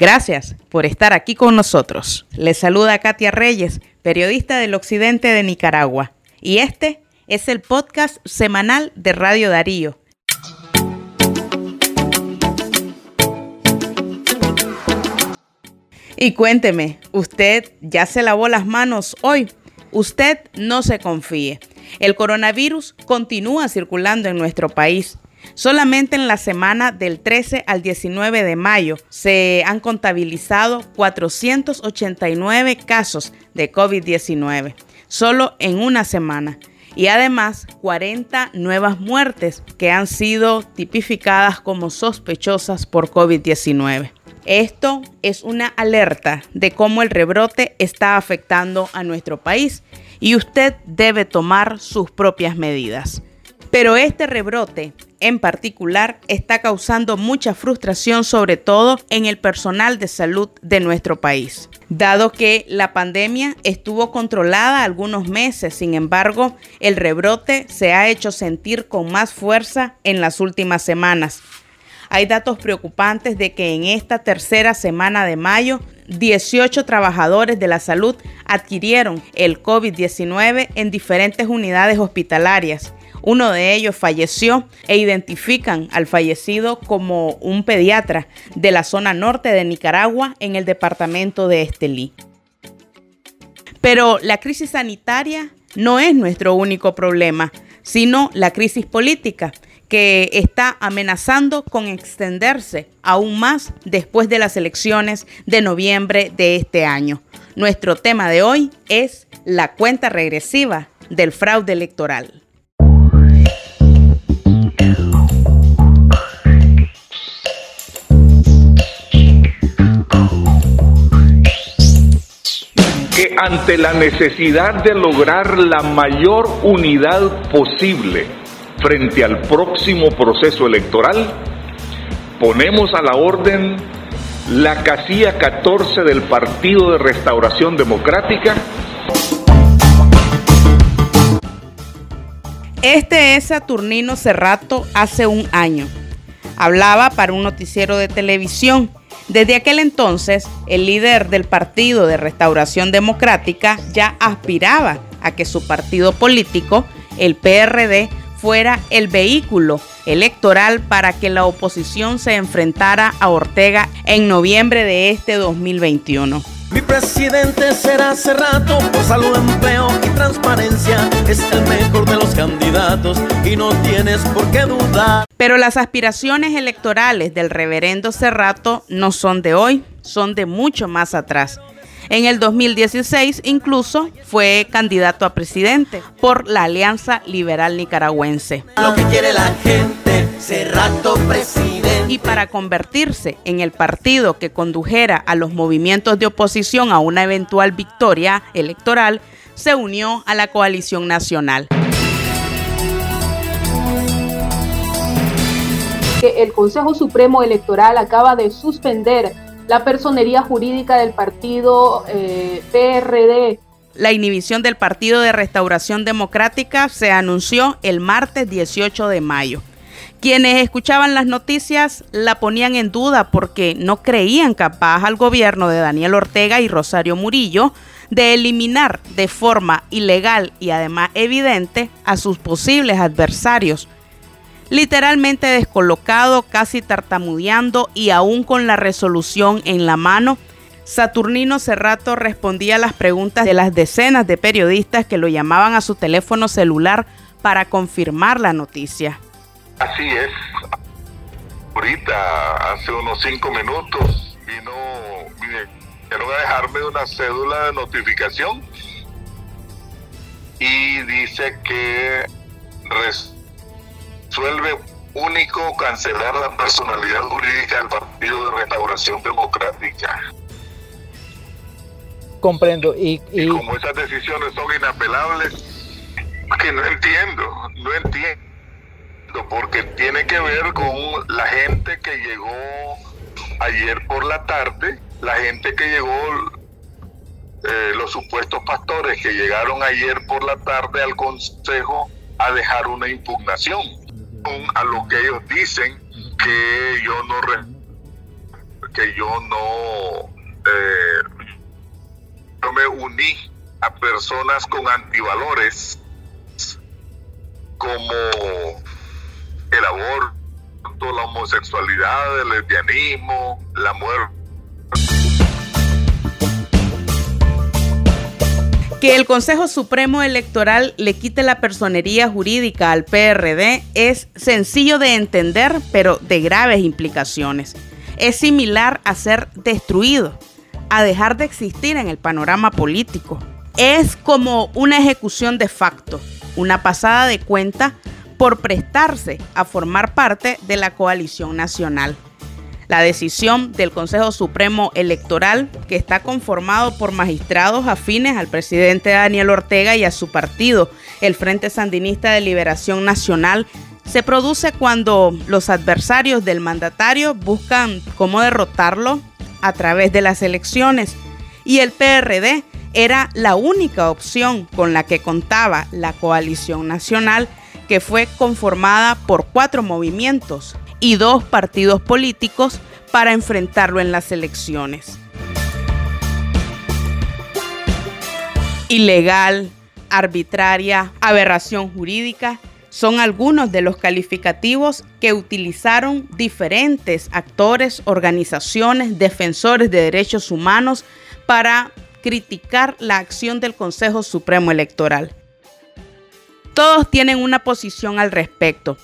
Gracias por estar aquí con nosotros. Les saluda Katia Reyes, periodista del occidente de Nicaragua. Y este es el podcast semanal de Radio Darío. Y cuénteme, ¿usted ya se lavó las manos hoy? Usted no se confíe. El coronavirus continúa circulando en nuestro país. Solamente en la semana del 13 al 19 de mayo se han contabilizado 489 casos de COVID-19, solo en una semana. Y además 40 nuevas muertes que han sido tipificadas como sospechosas por COVID-19. Esto es una alerta de cómo el rebrote está afectando a nuestro país y usted debe tomar sus propias medidas. Pero este rebrote en particular está causando mucha frustración sobre todo en el personal de salud de nuestro país. Dado que la pandemia estuvo controlada algunos meses, sin embargo, el rebrote se ha hecho sentir con más fuerza en las últimas semanas. Hay datos preocupantes de que en esta tercera semana de mayo 18 trabajadores de la salud adquirieron el COVID-19 en diferentes unidades hospitalarias. Uno de ellos falleció e identifican al fallecido como un pediatra de la zona norte de Nicaragua en el departamento de Estelí. Pero la crisis sanitaria no es nuestro único problema, sino la crisis política que está amenazando con extenderse aún más después de las elecciones de noviembre de este año. Nuestro tema de hoy es la cuenta regresiva del fraude electoral. Ante la necesidad de lograr la mayor unidad posible frente al próximo proceso electoral, ponemos a la orden la casilla 14 del Partido de Restauración Democrática. Este es Saturnino Cerrato hace un año. Hablaba para un noticiero de televisión. Desde aquel entonces, el líder del Partido de Restauración Democrática ya aspiraba a que su partido político, el PRD, fuera el vehículo electoral para que la oposición se enfrentara a Ortega en noviembre de este 2021. Mi presidente será Cerrato por salud, empleo y transparencia. Es el mejor de los candidatos y no tienes por qué dudar. Pero las aspiraciones electorales del reverendo Cerrato no son de hoy, son de mucho más atrás. En el 2016 incluso fue candidato a presidente por la Alianza Liberal Nicaragüense. Lo que quiere la gente, Cerrato presidente. Y para convertirse en el partido que condujera a los movimientos de oposición a una eventual victoria electoral, se unió a la coalición nacional. Que el Consejo Supremo Electoral acaba de suspender la personería jurídica del partido eh, PRD. La inhibición del Partido de Restauración Democrática se anunció el martes 18 de mayo. Quienes escuchaban las noticias la ponían en duda porque no creían capaz al gobierno de Daniel Ortega y Rosario Murillo de eliminar de forma ilegal y además evidente a sus posibles adversarios literalmente descolocado, casi tartamudeando y aún con la resolución en la mano, Saturnino Cerrato respondía a las preguntas de las decenas de periodistas que lo llamaban a su teléfono celular para confirmar la noticia. Así es. Ahorita, hace unos cinco minutos, vino, vinieron a dejarme una cédula de notificación y dice que resuelve único cancelar la personalidad jurídica del Partido de Restauración Democrática. Comprendo. Y, y... como esas decisiones son inapelables, que no entiendo, no entiendo, porque tiene que ver con la gente que llegó ayer por la tarde, la gente que llegó, eh, los supuestos pastores que llegaron ayer por la tarde al Consejo a dejar una impugnación a lo que ellos dicen que yo no que yo no, eh, me uní a personas con antivalores como el aborto, la homosexualidad, el lesbianismo, la muerte Que el Consejo Supremo Electoral le quite la personería jurídica al PRD es sencillo de entender, pero de graves implicaciones. Es similar a ser destruido, a dejar de existir en el panorama político. Es como una ejecución de facto, una pasada de cuenta por prestarse a formar parte de la coalición nacional. La decisión del Consejo Supremo Electoral, que está conformado por magistrados afines al presidente Daniel Ortega y a su partido, el Frente Sandinista de Liberación Nacional, se produce cuando los adversarios del mandatario buscan cómo derrotarlo a través de las elecciones. Y el PRD era la única opción con la que contaba la coalición nacional que fue conformada por cuatro movimientos, y dos partidos políticos para enfrentarlo en las elecciones. Ilegal, arbitraria, aberración jurídica son algunos de los calificativos que utilizaron diferentes actores, organizaciones, defensores de derechos humanos para criticar la acción del Consejo Supremo Electoral. Todos tienen una posición al respecto,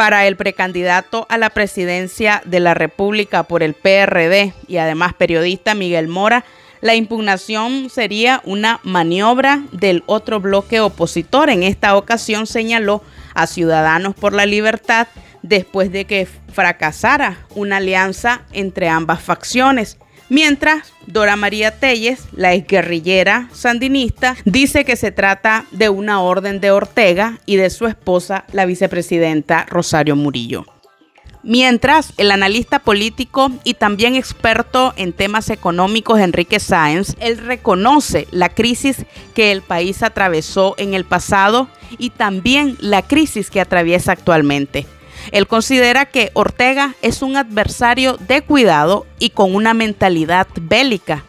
para el precandidato a la presidencia de la República por el PRD y además periodista Miguel Mora, la impugnación sería una maniobra del otro bloque opositor. En esta ocasión señaló a Ciudadanos por la Libertad después de que fracasara una alianza entre ambas facciones. Mientras, Dora María Telles, la exguerrillera sandinista, dice que se trata de una orden de Ortega y de su esposa, la vicepresidenta Rosario Murillo. Mientras, el analista político y también experto en temas económicos Enrique Sáenz, él reconoce la crisis que el país atravesó en el pasado y también la crisis que atraviesa actualmente. Él considera que Ortega es un adversario de cuidado y con una mentalidad bélica.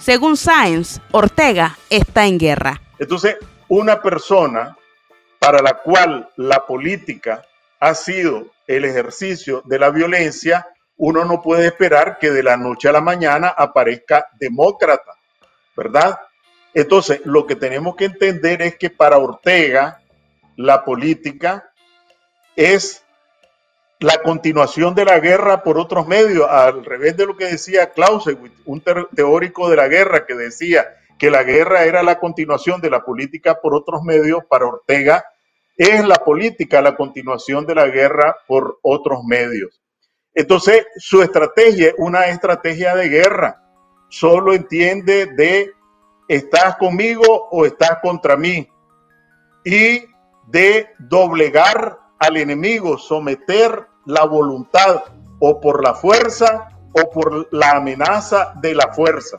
Según Sáenz, Ortega está en guerra. Entonces, una persona para la cual la política ha sido el ejercicio de la violencia, uno no puede esperar que de la noche a la mañana aparezca demócrata, ¿verdad? Entonces, lo que tenemos que entender es que para Ortega la política es la continuación de la guerra por otros medios, al revés de lo que decía Clausewitz, un teórico de la guerra que decía que la guerra era la continuación de la política por otros medios, para Ortega es la política la continuación de la guerra por otros medios. Entonces, su estrategia es una estrategia de guerra. Solo entiende de estás conmigo o estás contra mí. Y de doblegar al enemigo, someter la voluntad o por la fuerza o por la amenaza de la fuerza.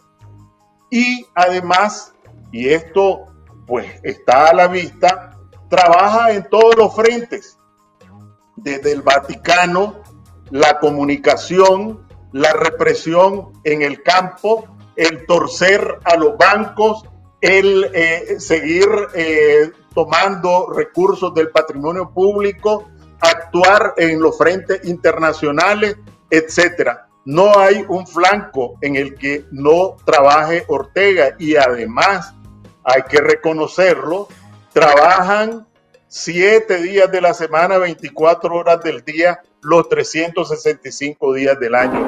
Y además, y esto pues está a la vista, trabaja en todos los frentes, desde el Vaticano, la comunicación, la represión en el campo, el torcer a los bancos, el eh, seguir eh, tomando recursos del patrimonio público, actuar en los frentes internacionales, etcétera. No hay un flanco en el que no trabaje Ortega y además hay que reconocerlo, trabajan siete días de la semana, 24 horas del día, los 365 días del año.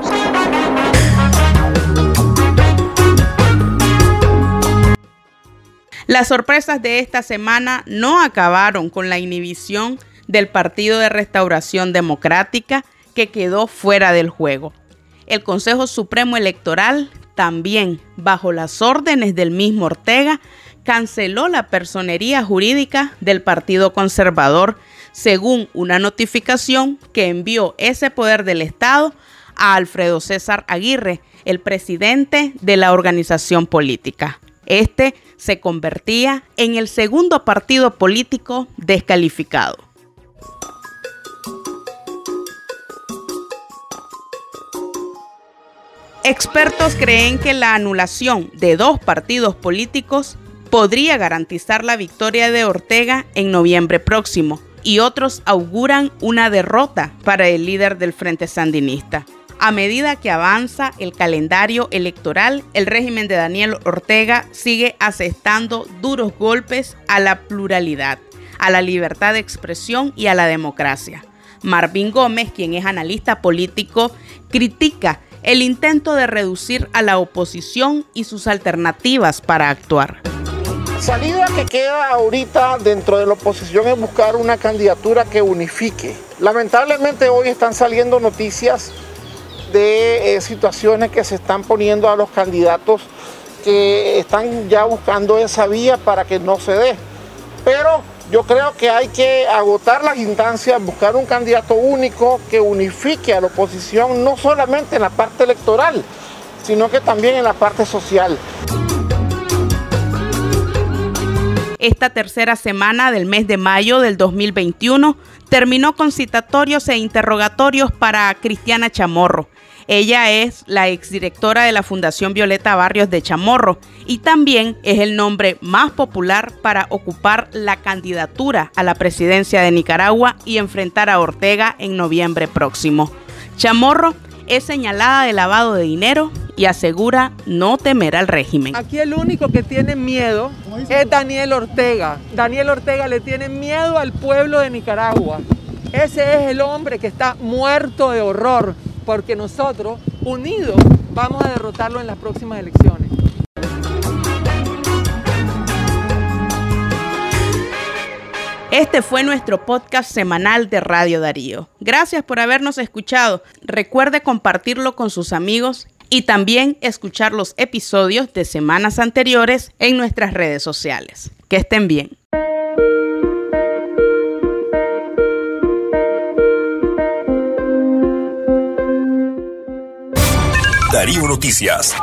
Las sorpresas de esta semana no acabaron con la inhibición del Partido de Restauración Democrática que quedó fuera del juego. El Consejo Supremo Electoral también, bajo las órdenes del mismo Ortega, canceló la personería jurídica del Partido Conservador según una notificación que envió ese poder del Estado a Alfredo César Aguirre, el presidente de la organización política. Este se convertía en el segundo partido político descalificado. Expertos creen que la anulación de dos partidos políticos podría garantizar la victoria de Ortega en noviembre próximo y otros auguran una derrota para el líder del Frente Sandinista. A medida que avanza el calendario electoral, el régimen de Daniel Ortega sigue asestando duros golpes a la pluralidad, a la libertad de expresión y a la democracia. Marvin Gómez, quien es analista político, critica el intento de reducir a la oposición y sus alternativas para actuar. Salida que queda ahorita dentro de la oposición es buscar una candidatura que unifique. Lamentablemente hoy están saliendo noticias de eh, situaciones que se están poniendo a los candidatos que están ya buscando esa vía para que no se dé. Pero yo creo que hay que agotar las instancias, buscar un candidato único que unifique a la oposición, no solamente en la parte electoral, sino que también en la parte social. Esta tercera semana del mes de mayo del 2021 terminó con citatorios e interrogatorios para Cristiana Chamorro, ella es la exdirectora de la Fundación Violeta Barrios de Chamorro y también es el nombre más popular para ocupar la candidatura a la presidencia de Nicaragua y enfrentar a Ortega en noviembre próximo. Chamorro es señalada de lavado de dinero y asegura no temer al régimen. Aquí el único que tiene miedo es Daniel Ortega. Daniel Ortega le tiene miedo al pueblo de Nicaragua. Ese es el hombre que está muerto de horror porque nosotros, unidos, vamos a derrotarlo en las próximas elecciones. Este fue nuestro podcast semanal de Radio Darío. Gracias por habernos escuchado. Recuerde compartirlo con sus amigos y también escuchar los episodios de semanas anteriores en nuestras redes sociales. Que estén bien. Darío Noticias.